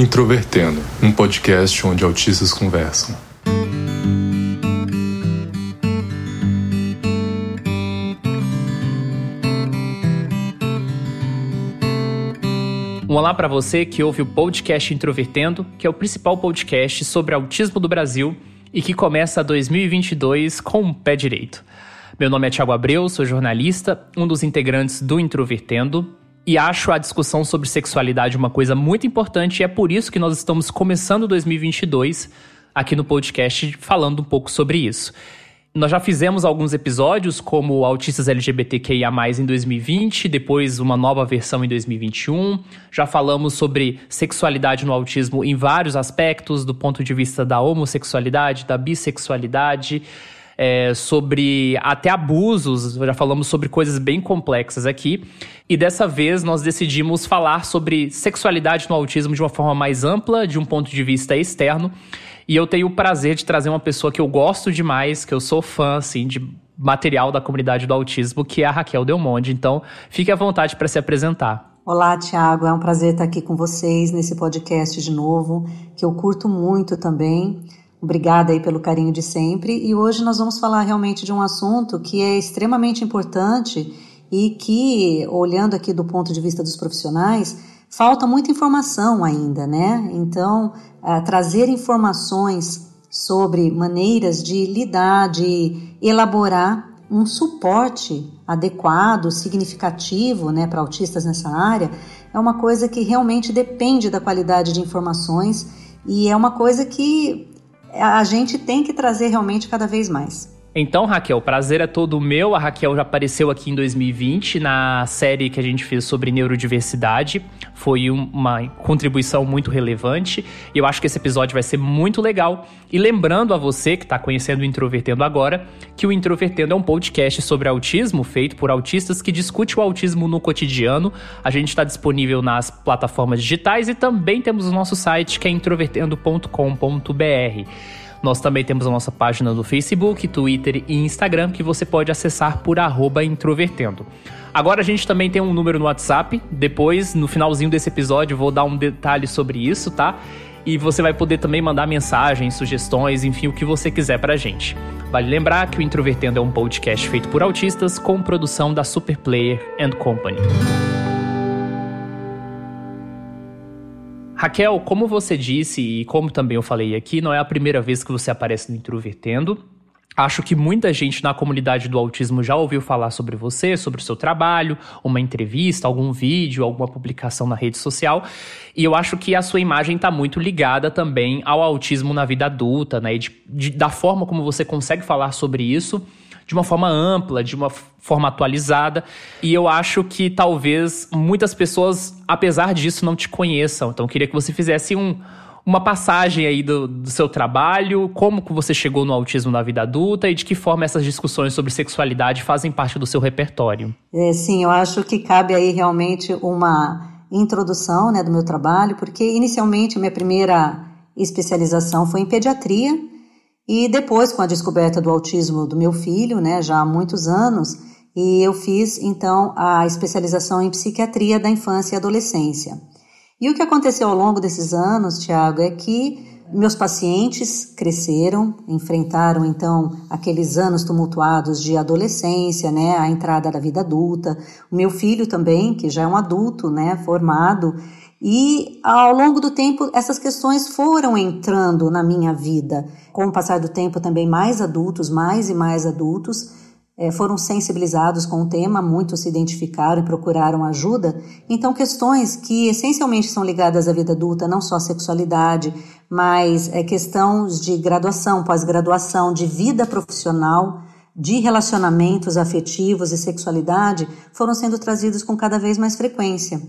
Introvertendo, um podcast onde autistas conversam. Um olá para você que ouve o podcast Introvertendo, que é o principal podcast sobre autismo do Brasil e que começa 2022 com o pé direito. Meu nome é Thiago Abreu, sou jornalista, um dos integrantes do Introvertendo, e acho a discussão sobre sexualidade uma coisa muito importante e é por isso que nós estamos começando 2022 aqui no podcast falando um pouco sobre isso. Nós já fizemos alguns episódios, como Autistas LGBTQIA, em 2020, depois uma nova versão em 2021. Já falamos sobre sexualidade no autismo em vários aspectos, do ponto de vista da homossexualidade, da bissexualidade é, sobre até abusos, já falamos sobre coisas bem complexas aqui. E dessa vez nós decidimos falar sobre sexualidade no autismo de uma forma mais ampla, de um ponto de vista externo. E eu tenho o prazer de trazer uma pessoa que eu gosto demais, que eu sou fã, assim, de material da comunidade do autismo, que é a Raquel Delmonte. Então, fique à vontade para se apresentar. Olá, Tiago. É um prazer estar aqui com vocês nesse podcast de novo, que eu curto muito também. Obrigada aí pelo carinho de sempre. E hoje nós vamos falar realmente de um assunto que é extremamente importante e que, olhando aqui do ponto de vista dos profissionais, falta muita informação ainda, né? Então, uh, trazer informações sobre maneiras de lidar, de elaborar um suporte adequado, significativo, né, para autistas nessa área, é uma coisa que realmente depende da qualidade de informações e é uma coisa que a gente tem que trazer realmente cada vez mais. Então, Raquel, o prazer é todo meu. A Raquel já apareceu aqui em 2020 na série que a gente fez sobre neurodiversidade. Foi uma contribuição muito relevante e eu acho que esse episódio vai ser muito legal. E lembrando a você que está conhecendo o Introvertendo agora, que o Introvertendo é um podcast sobre autismo feito por autistas que discute o autismo no cotidiano. A gente está disponível nas plataformas digitais e também temos o nosso site que é introvertendo.com.br. Nós também temos a nossa página no Facebook, Twitter e Instagram que você pode acessar por introvertendo. Agora a gente também tem um número no WhatsApp. Depois, no finalzinho desse episódio, vou dar um detalhe sobre isso, tá? E você vai poder também mandar mensagens, sugestões, enfim, o que você quiser pra gente. Vale lembrar que o Introvertendo é um podcast feito por autistas com produção da Superplayer and Company. Raquel, como você disse e como também eu falei aqui, não é a primeira vez que você aparece no Introvertendo. Acho que muita gente na comunidade do autismo já ouviu falar sobre você, sobre o seu trabalho, uma entrevista, algum vídeo, alguma publicação na rede social. E eu acho que a sua imagem está muito ligada também ao autismo na vida adulta, né? E de, de, da forma como você consegue falar sobre isso de uma forma ampla, de uma forma atualizada. E eu acho que talvez muitas pessoas, apesar disso, não te conheçam. Então eu queria que você fizesse um, uma passagem aí do, do, seu trabalho, como que você chegou no autismo na vida adulta e de que forma essas discussões sobre sexualidade fazem parte do seu repertório. É, sim, eu acho que cabe aí realmente uma introdução né, do meu trabalho, porque inicialmente minha primeira especialização foi em pediatria e depois, com a descoberta do autismo do meu filho, né, já há muitos anos, e eu fiz então a especialização em psiquiatria da infância e adolescência. E o que aconteceu ao longo desses anos, Tiago, é que meus pacientes cresceram, enfrentaram então aqueles anos tumultuados de adolescência, né, a entrada da vida adulta. O meu filho também, que já é um adulto, né, formado, e ao longo do tempo, essas questões foram entrando na minha vida. Com o passar do tempo, também mais adultos, mais e mais adultos, foram sensibilizados com o tema, muitos se identificaram e procuraram ajuda. Então, questões que essencialmente são ligadas à vida adulta, não só a sexualidade, mas é, questões de graduação, pós-graduação, de vida profissional, de relacionamentos afetivos e sexualidade, foram sendo trazidos com cada vez mais frequência.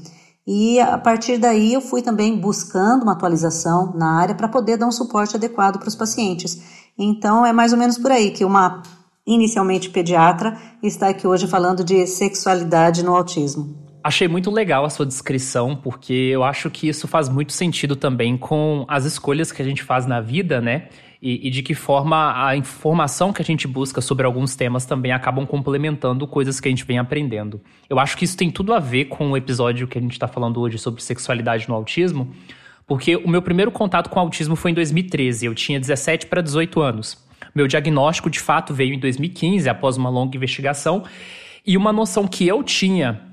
E a partir daí eu fui também buscando uma atualização na área para poder dar um suporte adequado para os pacientes. Então é mais ou menos por aí que uma inicialmente pediatra está aqui hoje falando de sexualidade no autismo. Achei muito legal a sua descrição, porque eu acho que isso faz muito sentido também com as escolhas que a gente faz na vida, né? e, e, de que forma a informação que a gente busca sobre alguns temas também acabam complementando coisas que a gente vem aprendendo. Eu acho que isso tem tudo a ver com o episódio que a gente está falando hoje sobre sexualidade no autismo, Porque o meu primeiro contato com autismo foi em 2013, eu tinha 17 para 18 anos. Meu diagnóstico, de fato, veio em 2015, após uma longa investigação, e uma noção que eu tinha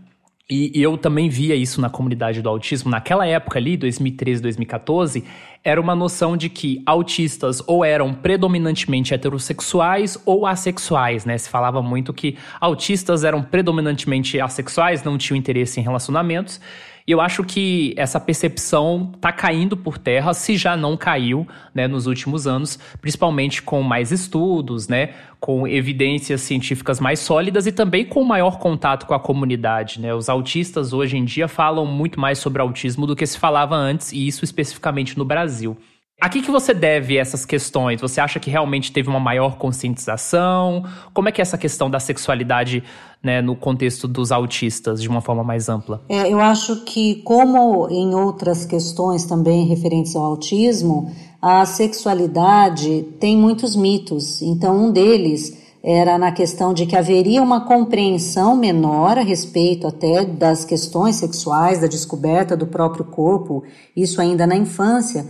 e eu também via isso na comunidade do autismo. Naquela época ali, 2013, 2014, era uma noção de que autistas ou eram predominantemente heterossexuais ou assexuais, né? Se falava muito que autistas eram predominantemente assexuais, não tinham interesse em relacionamentos, e eu acho que essa percepção está caindo por terra, se já não caiu né, nos últimos anos, principalmente com mais estudos, né, com evidências científicas mais sólidas e também com maior contato com a comunidade. Né? Os autistas hoje em dia falam muito mais sobre autismo do que se falava antes, e isso especificamente no Brasil. A que, que você deve essas questões? Você acha que realmente teve uma maior conscientização? Como é que é essa questão da sexualidade né, no contexto dos autistas, de uma forma mais ampla? É, eu acho que, como em outras questões também referentes ao autismo, a sexualidade tem muitos mitos. Então, um deles era na questão de que haveria uma compreensão menor a respeito até das questões sexuais, da descoberta do próprio corpo, isso ainda na infância.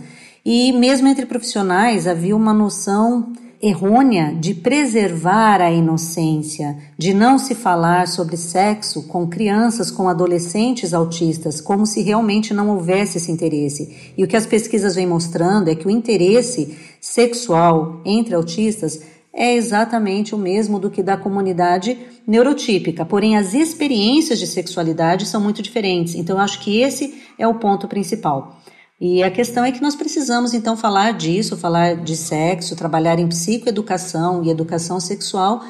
E mesmo entre profissionais havia uma noção errônea de preservar a inocência, de não se falar sobre sexo com crianças, com adolescentes autistas, como se realmente não houvesse esse interesse. E o que as pesquisas vêm mostrando é que o interesse sexual entre autistas é exatamente o mesmo do que da comunidade neurotípica, porém as experiências de sexualidade são muito diferentes. Então eu acho que esse é o ponto principal. E a questão é que nós precisamos então falar disso, falar de sexo, trabalhar em psicoeducação e educação sexual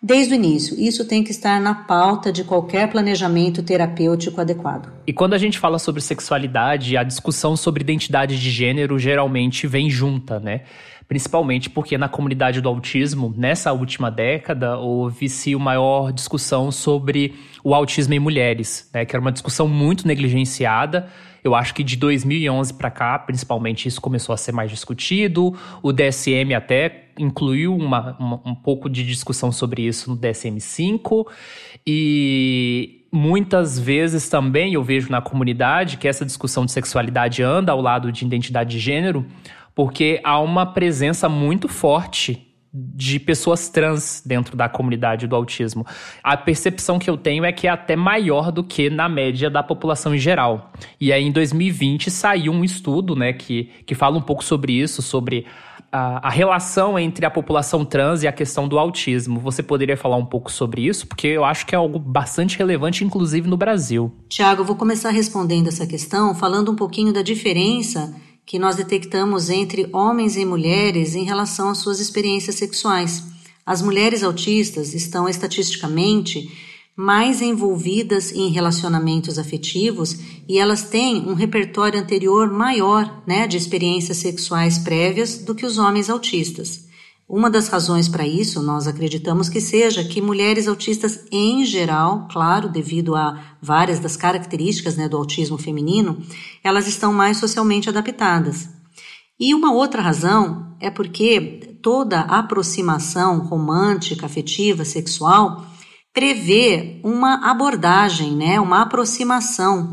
desde o início. Isso tem que estar na pauta de qualquer planejamento terapêutico adequado. E quando a gente fala sobre sexualidade, a discussão sobre identidade de gênero geralmente vem junta, né? Principalmente porque na comunidade do autismo, nessa última década, houve-se uma maior discussão sobre o autismo em mulheres, né? Que era uma discussão muito negligenciada eu acho que de 2011 para cá, principalmente, isso começou a ser mais discutido. O DSM até incluiu uma, uma, um pouco de discussão sobre isso no DSM-5. E muitas vezes também eu vejo na comunidade que essa discussão de sexualidade anda ao lado de identidade de gênero, porque há uma presença muito forte de pessoas trans dentro da comunidade do autismo. A percepção que eu tenho é que é até maior do que na média da população em geral. E aí, em 2020, saiu um estudo né, que, que fala um pouco sobre isso, sobre a, a, relação entre a população trans e a questão do autismo. Você poderia falar um pouco sobre isso? Porque eu acho que é algo bastante relevante, inclusive no Brasil. Tiago, eu vou começar respondendo essa questão falando um pouquinho da diferença que nós detectamos entre homens e mulheres em relação às suas experiências sexuais. As mulheres autistas estão estatisticamente mais envolvidas em relacionamentos afetivos e elas têm um repertório anterior maior né, de experiências sexuais prévias do que os homens autistas. Uma das razões para isso, nós acreditamos que seja que mulheres autistas em geral, claro, devido a várias das características né, do autismo feminino, elas estão mais socialmente adaptadas. E uma outra razão é porque toda aproximação romântica, afetiva, sexual prevê uma abordagem, né, uma aproximação.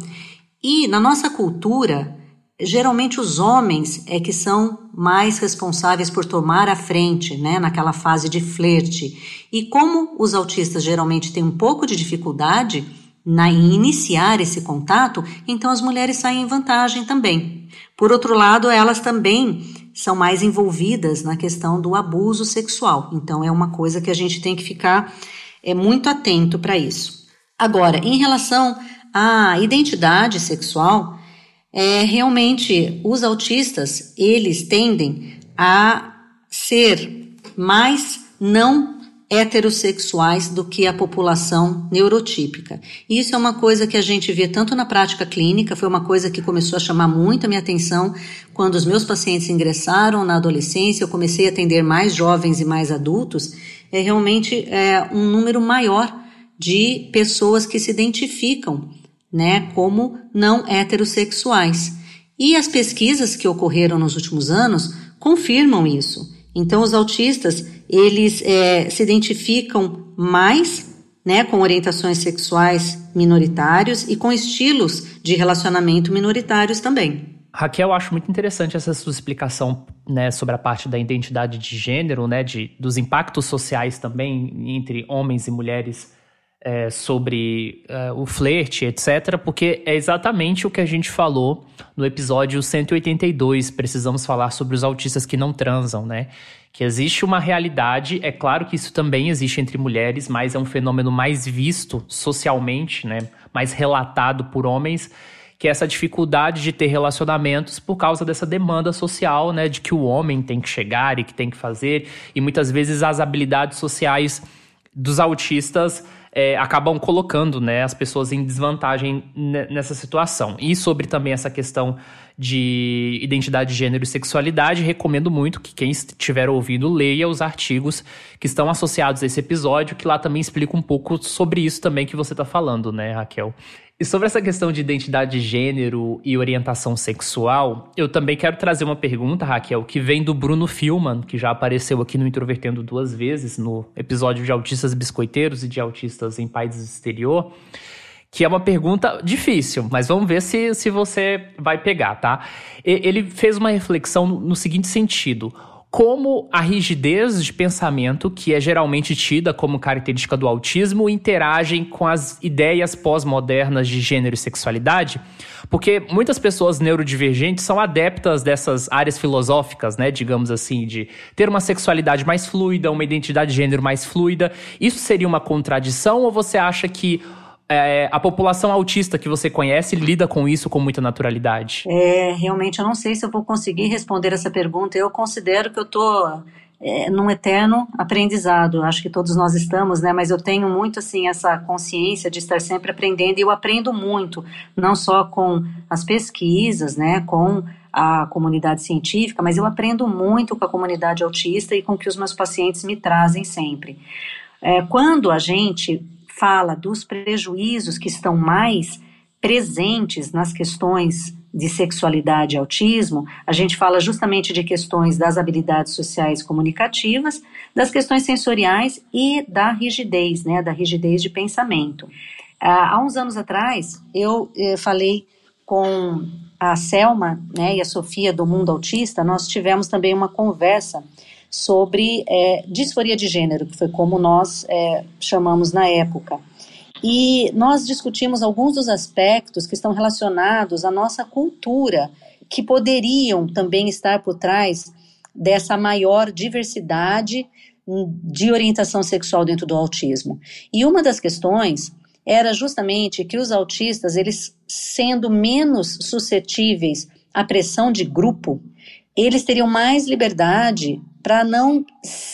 E na nossa cultura, geralmente os homens é que são mais responsáveis por tomar a frente, né, naquela fase de flerte. E como os autistas geralmente têm um pouco de dificuldade na iniciar esse contato, então as mulheres saem em vantagem também. Por outro lado, elas também são mais envolvidas na questão do abuso sexual. Então é uma coisa que a gente tem que ficar é muito atento para isso. Agora, em relação à identidade sexual, é, realmente os autistas eles tendem a ser mais não heterossexuais do que a população neurotípica. Isso é uma coisa que a gente vê tanto na prática clínica, foi uma coisa que começou a chamar muito a minha atenção quando os meus pacientes ingressaram na adolescência, eu comecei a atender mais jovens e mais adultos, é realmente é, um número maior de pessoas que se identificam né, como não heterossexuais. E as pesquisas que ocorreram nos últimos anos confirmam isso. Então, os autistas eles é, se identificam mais né, com orientações sexuais minoritários e com estilos de relacionamento minoritários também. Raquel, acho muito interessante essa sua explicação né, sobre a parte da identidade de gênero, né, de, dos impactos sociais também entre homens e mulheres é, sobre é, o flerte, etc., porque é exatamente o que a gente falou no episódio 182. Precisamos falar sobre os autistas que não transam, né? Que existe uma realidade, é claro que isso também existe entre mulheres, mas é um fenômeno mais visto socialmente, né? Mais relatado por homens que é essa dificuldade de ter relacionamentos por causa dessa demanda social, né, de que o homem tem que chegar e que tem que fazer, e muitas vezes as habilidades sociais dos autistas é, acabam colocando né, as pessoas em desvantagem nessa situação. E sobre também essa questão de identidade de gênero e sexualidade, recomendo muito que quem estiver ouvindo leia os artigos que estão associados a esse episódio, que lá também explica um pouco sobre isso também que você está falando, né, Raquel? E sobre essa questão de identidade de gênero e orientação sexual, eu também quero trazer uma pergunta, Raquel, que vem do Bruno Filman, que já apareceu aqui no Introvertendo duas vezes, no episódio de autistas biscoiteiros e de autistas em países exterior, que é uma pergunta difícil, mas vamos ver se, se você vai pegar, tá? Ele fez uma reflexão no seguinte sentido como a rigidez de pensamento, que é geralmente tida como característica do autismo, interagem com as ideias pós-modernas de gênero e sexualidade, porque muitas pessoas neurodivergentes são adeptas dessas áreas filosóficas, né, digamos assim, de ter uma sexualidade mais fluida, uma identidade de gênero mais fluida. Isso seria uma contradição ou você acha que é, a população autista que você conhece lida com isso com muita naturalidade? É, realmente eu não sei se eu vou conseguir responder essa pergunta. Eu considero que eu estou é, num eterno aprendizado. Acho que todos nós estamos, né? Mas eu tenho muito assim essa consciência de estar sempre aprendendo e eu aprendo muito, não só com as pesquisas, né? Com a comunidade científica, mas eu aprendo muito com a comunidade autista e com o que os meus pacientes me trazem sempre. É, quando a gente fala dos prejuízos que estão mais presentes nas questões de sexualidade e autismo, a gente fala justamente de questões das habilidades sociais comunicativas, das questões sensoriais e da rigidez, né, da rigidez de pensamento. há uns anos atrás, eu eh, falei com a Selma né, e a Sofia do Mundo Autista, nós tivemos também uma conversa sobre é, disforia de gênero, que foi como nós é, chamamos na época. E nós discutimos alguns dos aspectos que estão relacionados à nossa cultura, que poderiam também estar por trás dessa maior diversidade de orientação sexual dentro do autismo. E uma das questões era justamente que os autistas, eles sendo menos suscetíveis à pressão de grupo, eles teriam mais liberdade para não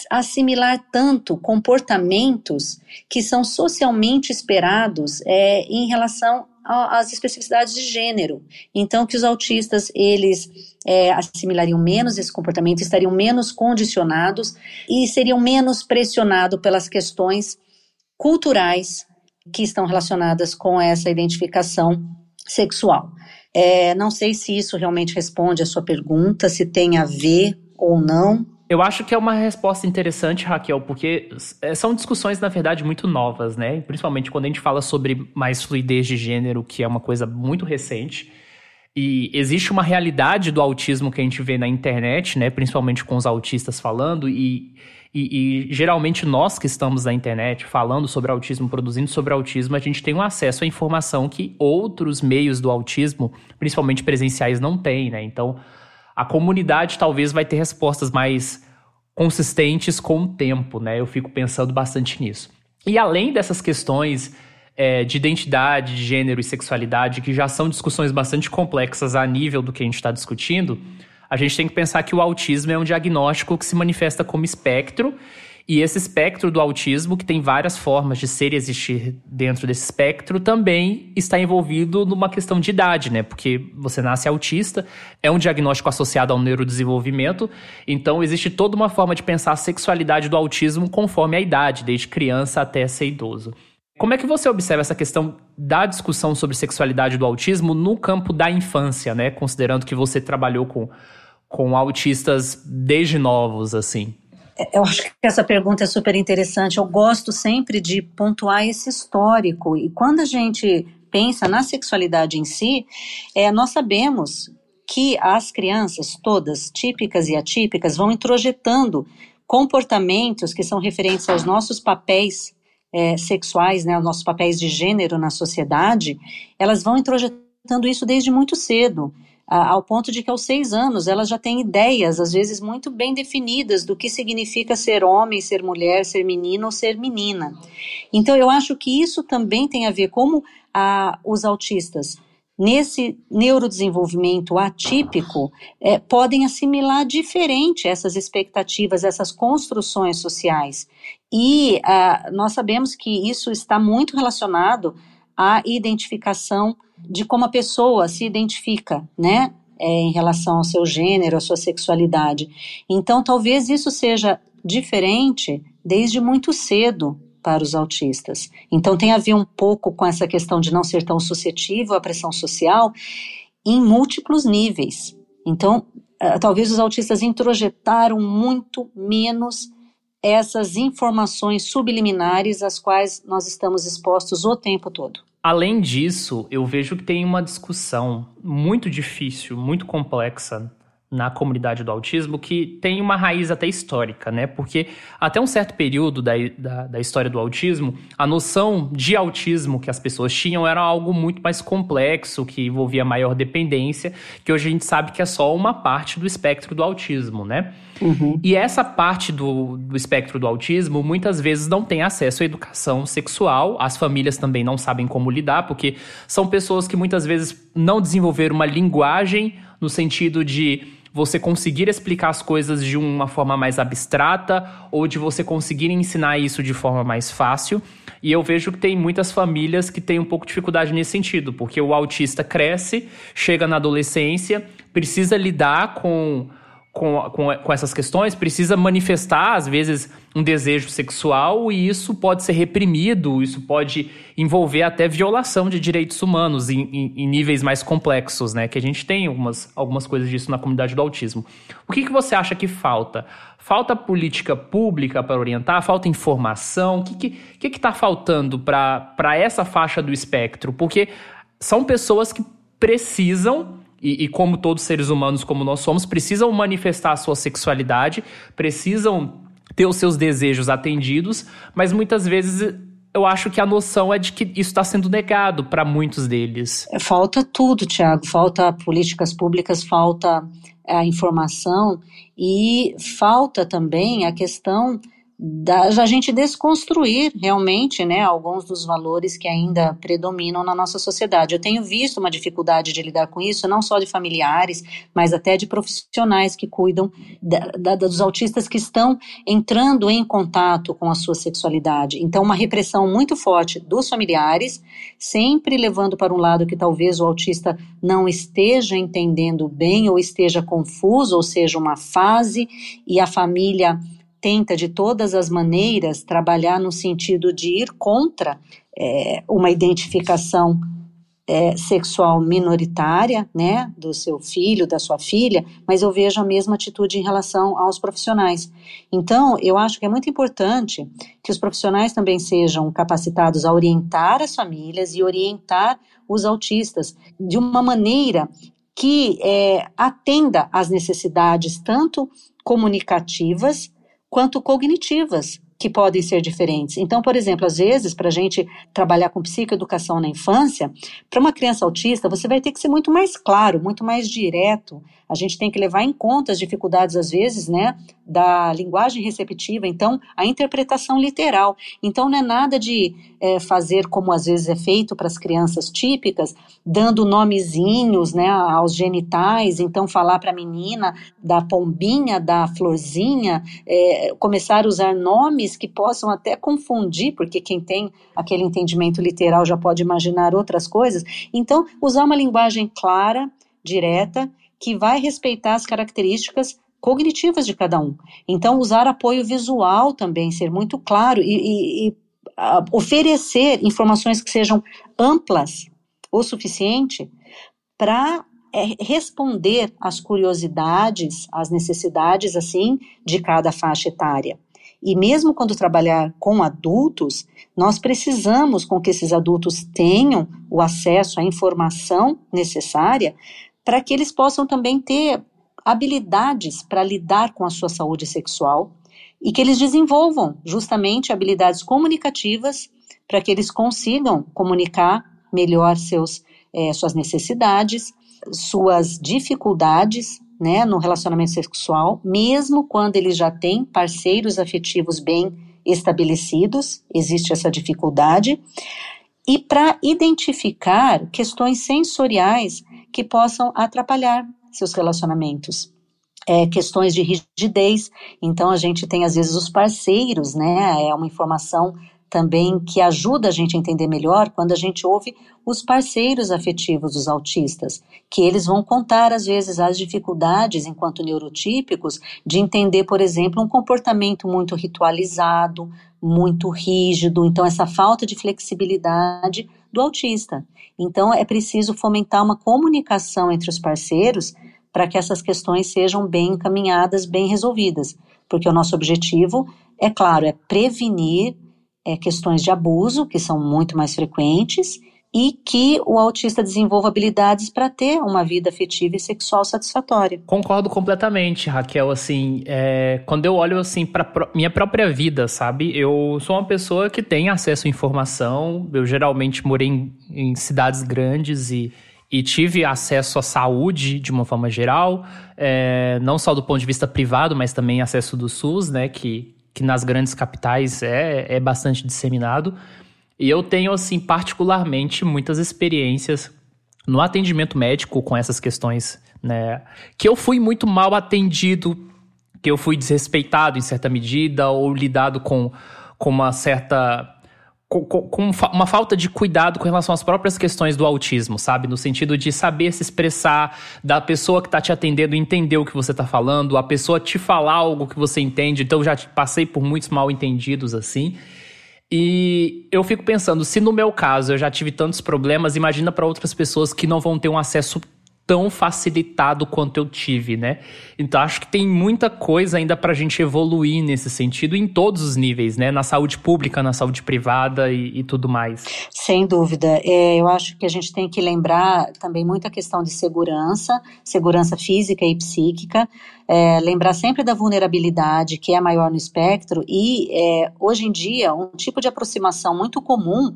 assimilar tanto comportamentos que são socialmente esperados é, em relação às especificidades de gênero. Então, que os autistas eles é, assimilariam menos esse comportamento, estariam menos condicionados e seriam menos pressionados pelas questões culturais que estão relacionadas com essa identificação sexual. É, não sei se isso realmente responde a sua pergunta, se tem a ver ou não, eu acho que é uma resposta interessante, Raquel, porque é, são discussões, na verdade, muito novas, né? Principalmente quando a gente fala sobre mais fluidez de gênero, que é uma coisa muito recente. E existe uma realidade do autismo que a gente vê na internet, né? Principalmente com os autistas falando, e, e, e, geralmente nós que estamos na internet falando sobre autismo, produzindo sobre autismo, a gente tem um acesso à informação que outros meios do autismo, principalmente presenciais, não têm, né? Então a comunidade talvez vai ter respostas mais consistentes com o tempo, né? Eu fico pensando bastante nisso. E além dessas questões é, de identidade, de gênero e sexualidade, que já são discussões bastante complexas a nível do que a gente está discutindo, a gente tem que pensar que o autismo é um diagnóstico que se manifesta como espectro e esse espectro do autismo, que tem várias formas de ser e existir dentro desse espectro, também está envolvido numa questão de idade, né? Porque você nasce autista, é um diagnóstico associado ao neurodesenvolvimento, então existe toda uma forma de pensar a sexualidade do autismo conforme a idade, desde criança até ser idoso. Como é que você observa essa questão da discussão sobre sexualidade do autismo no campo da infância, né? Considerando que você trabalhou com, com autistas desde novos, assim. Eu acho que essa pergunta é super interessante. Eu gosto sempre de pontuar esse histórico. E quando a gente pensa na sexualidade em si, é, nós sabemos que as crianças, todas, típicas e atípicas, vão introjetando comportamentos que são referentes aos nossos papéis é, sexuais, né, aos nossos papéis de gênero na sociedade, elas vão introjetando isso desde muito cedo ao ponto de que aos seis anos elas já têm ideias, às vezes muito bem definidas, do que significa ser homem, ser mulher, ser menino ou ser menina. Então eu acho que isso também tem a ver como a, os autistas nesse neurodesenvolvimento atípico, é, podem assimilar diferente essas expectativas, essas construções sociais. E nós sabemos que isso está muito relacionado à identificação de como a pessoa se identifica, né? É, em relação ao seu gênero, à sua sexualidade. Então, talvez isso seja diferente desde muito cedo para os autistas. Então, tem a ver um pouco com essa questão de não ser tão suscetível à pressão social em múltiplos níveis. Então, uh, talvez os autistas introjetaram muito menos essas informações subliminares às quais nós estamos expostos o tempo todo. Além disso, eu vejo que tem uma discussão muito difícil, muito complexa na comunidade do autismo que tem uma raiz até histórica, né? Porque até um certo período da, da, da, história do autismo, a noção de autismo que as pessoas tinham era algo muito mais complexo, que envolvia maior dependência, que hoje a gente sabe que é só uma parte do espectro do autismo, né? Uhum. E essa parte do, do espectro do autismo muitas vezes não tem acesso à educação sexual, as famílias também não sabem como lidar, porque são pessoas que muitas vezes não desenvolveram uma linguagem no sentido de você conseguir explicar as coisas de uma forma mais abstrata ou de você conseguir ensinar isso de forma mais fácil. E eu vejo que tem muitas famílias que têm um pouco de dificuldade nesse sentido, porque o autista cresce, chega na adolescência, precisa lidar com com, com, com, essas questões, precisa manifestar, às vezes, um desejo sexual e isso pode ser reprimido, isso pode envolver até violação de direitos humanos em, em, em níveis mais complexos, né? Que a gente tem algumas, algumas coisas disso na comunidade do autismo. O que, que você acha que falta? Falta política pública para orientar? Falta informação? O que está que, que que faltando para essa faixa do espectro? Porque são pessoas que precisam e, e, como todos seres humanos como nós somos, precisam manifestar a sua sexualidade, precisam ter os seus desejos atendidos, mas muitas vezes eu acho que a noção é de que isso está sendo negado para muitos deles. É, falta tudo, Tiago. Falta políticas públicas, falta a informação e falta também a questão da, gente desconstruir realmente né, alguns dos valores que ainda predominam na nossa sociedade. Eu tenho visto uma dificuldade de lidar com isso, não só de familiares, mas até de profissionais que cuidam da, da, dos autistas que estão entrando em contato com a sua sexualidade. Então, uma repressão muito forte dos familiares, sempre levando para um lado que talvez o autista não esteja entendendo bem ou esteja confuso, ou seja, uma fase, e a família tenta de todas as maneiras trabalhar no sentido de ir contra é, uma identificação é, sexual minoritária, né, do seu filho, da sua filha, mas eu vejo a mesma atitude em relação aos profissionais. Então, eu acho que é muito importante que os profissionais também sejam capacitados a orientar as famílias e orientar os autistas de uma maneira que é, atenda às necessidades tanto comunicativas quanto cognitivas que podem ser diferentes. Então, por exemplo, às vezes, para a gente trabalhar com psicoeducação na infância, para uma criança autista, você vai ter que ser muito mais claro, muito mais direto. A gente tem que levar em conta as dificuldades, às vezes, né, da linguagem receptiva, então, a interpretação literal. Então, não é nada de é, fazer como às vezes é feito para as crianças típicas, dando nomezinhos, né, aos genitais, então, falar para a menina da pombinha, da florzinha, é, começar a usar nomes que possam até confundir, porque quem tem aquele entendimento literal já pode imaginar outras coisas. Então, usar uma linguagem clara, direta, que vai respeitar as características cognitivas de cada um. Então, usar apoio visual também, ser muito claro e, e, e oferecer informações que sejam amplas o suficiente para é, responder às curiosidades, às necessidades, assim, de cada faixa etária. E mesmo quando trabalhar com adultos, nós precisamos com que esses adultos tenham o acesso à informação necessária para que eles possam também ter habilidades para lidar com a sua saúde sexual e que eles desenvolvam justamente habilidades comunicativas para que eles consigam comunicar melhor seus, é, suas necessidades, suas dificuldades né, no relacionamento sexual, mesmo quando eles já têm parceiros afetivos bem estabelecidos, existe essa dificuldade, e para identificar questões sensoriais que possam atrapalhar seus relacionamentos. É, questões de rigidez, então a gente tem às vezes os parceiros, né? É uma informação também que ajuda a gente a entender melhor quando a gente ouve os parceiros afetivos dos autistas, que eles vão contar às vezes as dificuldades enquanto neurotípicos de entender, por exemplo, um comportamento muito ritualizado, muito rígido, então essa falta de flexibilidade do autista. Então é preciso fomentar uma comunicação entre os parceiros para que essas questões sejam bem encaminhadas, bem resolvidas, porque o nosso objetivo, é claro, é prevenir é, questões de abuso, que são muito mais frequentes, e que o autista desenvolva habilidades para ter uma vida afetiva e sexual satisfatória. Concordo completamente, Raquel. Assim, é, quando eu olho assim para minha própria vida, sabe? Eu sou uma pessoa que tem acesso à informação. Eu geralmente morei em, em cidades grandes e e tive acesso à saúde de uma forma geral, é, não só do ponto de vista privado, mas também acesso do SUS, né, que, que nas grandes capitais é, é bastante disseminado. E eu tenho, assim, particularmente muitas experiências no atendimento médico com essas questões, né? Que eu fui muito mal atendido, que eu fui desrespeitado em certa medida, ou lidado com, com uma certa. Com, com, uma falta de cuidado com relação às próprias questões do autismo, sabe? No sentido de saber se expressar, da pessoa que está te atendendo entender o que você está falando, a pessoa te falar algo que você entende. Então, eu já passei por muitos mal entendidos assim. E eu fico pensando, se no meu caso eu já tive tantos problemas, imagina para outras pessoas que não vão ter um acesso tão facilitado quanto eu tive, né? Então acho que tem muita coisa ainda para a gente evoluir nesse sentido em todos os níveis, né? Na saúde pública, na saúde privada e, e tudo mais. Sem dúvida. É, eu acho que a gente tem que lembrar também muita questão de segurança, segurança física e psíquica. É, lembrar sempre da vulnerabilidade que é maior no espectro e é, hoje em dia um tipo de aproximação muito comum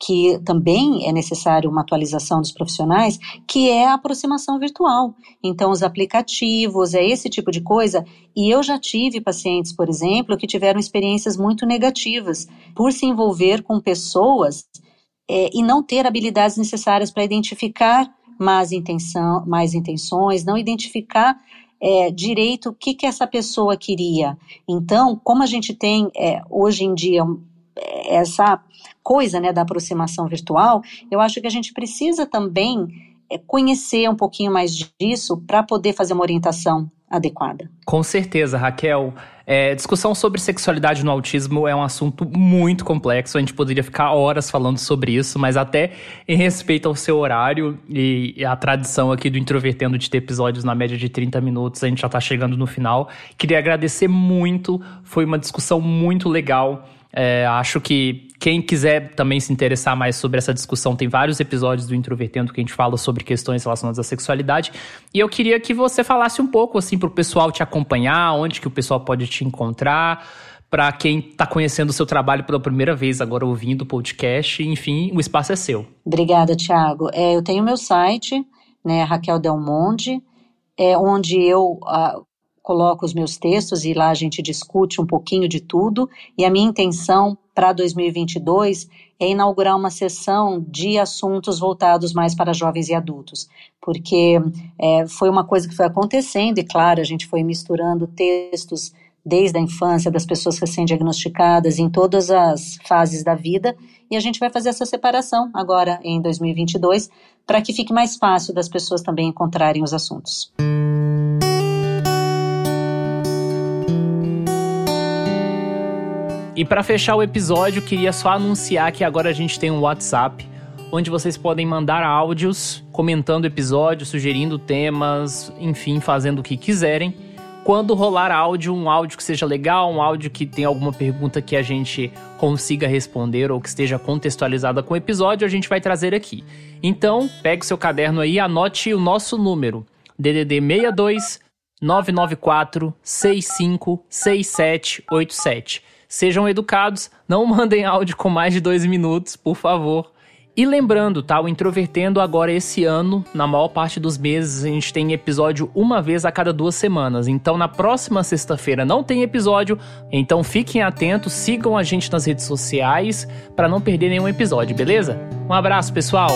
que também é necessário uma atualização dos profissionais, que é a aproximação virtual. Então, os aplicativos, é esse tipo de coisa. E eu já tive pacientes, por exemplo, que tiveram experiências muito negativas por se envolver com pessoas é, e não ter habilidades necessárias para identificar más, intenção, mais intenções, não identificar é, direito o que, que essa pessoa queria. Então, como a gente tem é, hoje em dia essa coisa né, da aproximação virtual, eu acho que a gente precisa também é, conhecer um pouquinho mais disso para poder fazer uma orientação adequada. Com certeza, Raquel. É, discussão sobre sexualidade no autismo é um assunto muito complexo. A gente poderia ficar horas falando sobre isso, mas até em respeito ao seu horário e a tradição aqui do Introvertendo de ter episódios na média de 30 minutos, a gente já está chegando no final. Queria agradecer muito, foi uma discussão muito legal. É, acho que quem quiser também se interessar mais sobre essa discussão, tem vários episódios do Introvertendo que a gente fala sobre questões relacionadas à sexualidade. E eu queria que você falasse um pouco, assim, para o pessoal te acompanhar, onde que o pessoal pode te encontrar, para quem está conhecendo o seu trabalho pela primeira vez, agora ouvindo o podcast. Enfim, o espaço é seu. Obrigada, Tiago. É, eu tenho meu site, né, Raquel Del Monde, é, onde eu uh, coloco os meus textos e lá a gente discute um pouquinho de tudo. E a minha intenção para 2022 é inaugurar uma sessão de assuntos voltados mais para jovens e adultos, porque é, foi uma coisa que foi acontecendo, e claro, a gente foi misturando textos desde a infância das pessoas recém-diagnosticadas em todas as fases da vida, e a gente vai fazer essa separação agora em 2022 para que fique mais fácil das pessoas também encontrarem os assuntos. E para fechar o episódio, queria só anunciar que agora a gente tem um WhatsApp onde vocês podem mandar áudios comentando episódios, sugerindo temas, enfim, fazendo o que quiserem quando rolar áudio, um áudio que seja legal, um áudio que tenha alguma pergunta que a gente consiga responder ou que esteja contextualizada com o episódio, a gente vai trazer aqui. Então, pegue o seu caderno aí anote o nosso número: DDD 62 994 65 6787. Sejam educados, não mandem áudio com mais de dois minutos, por favor. E lembrando, tá? O Introvertendo agora esse ano, na maior parte dos meses, a gente tem episódio uma vez a cada duas semanas. Então na próxima sexta-feira não tem episódio, então fiquem atentos, sigam a gente nas redes sociais para não perder nenhum episódio, beleza? Um abraço, pessoal!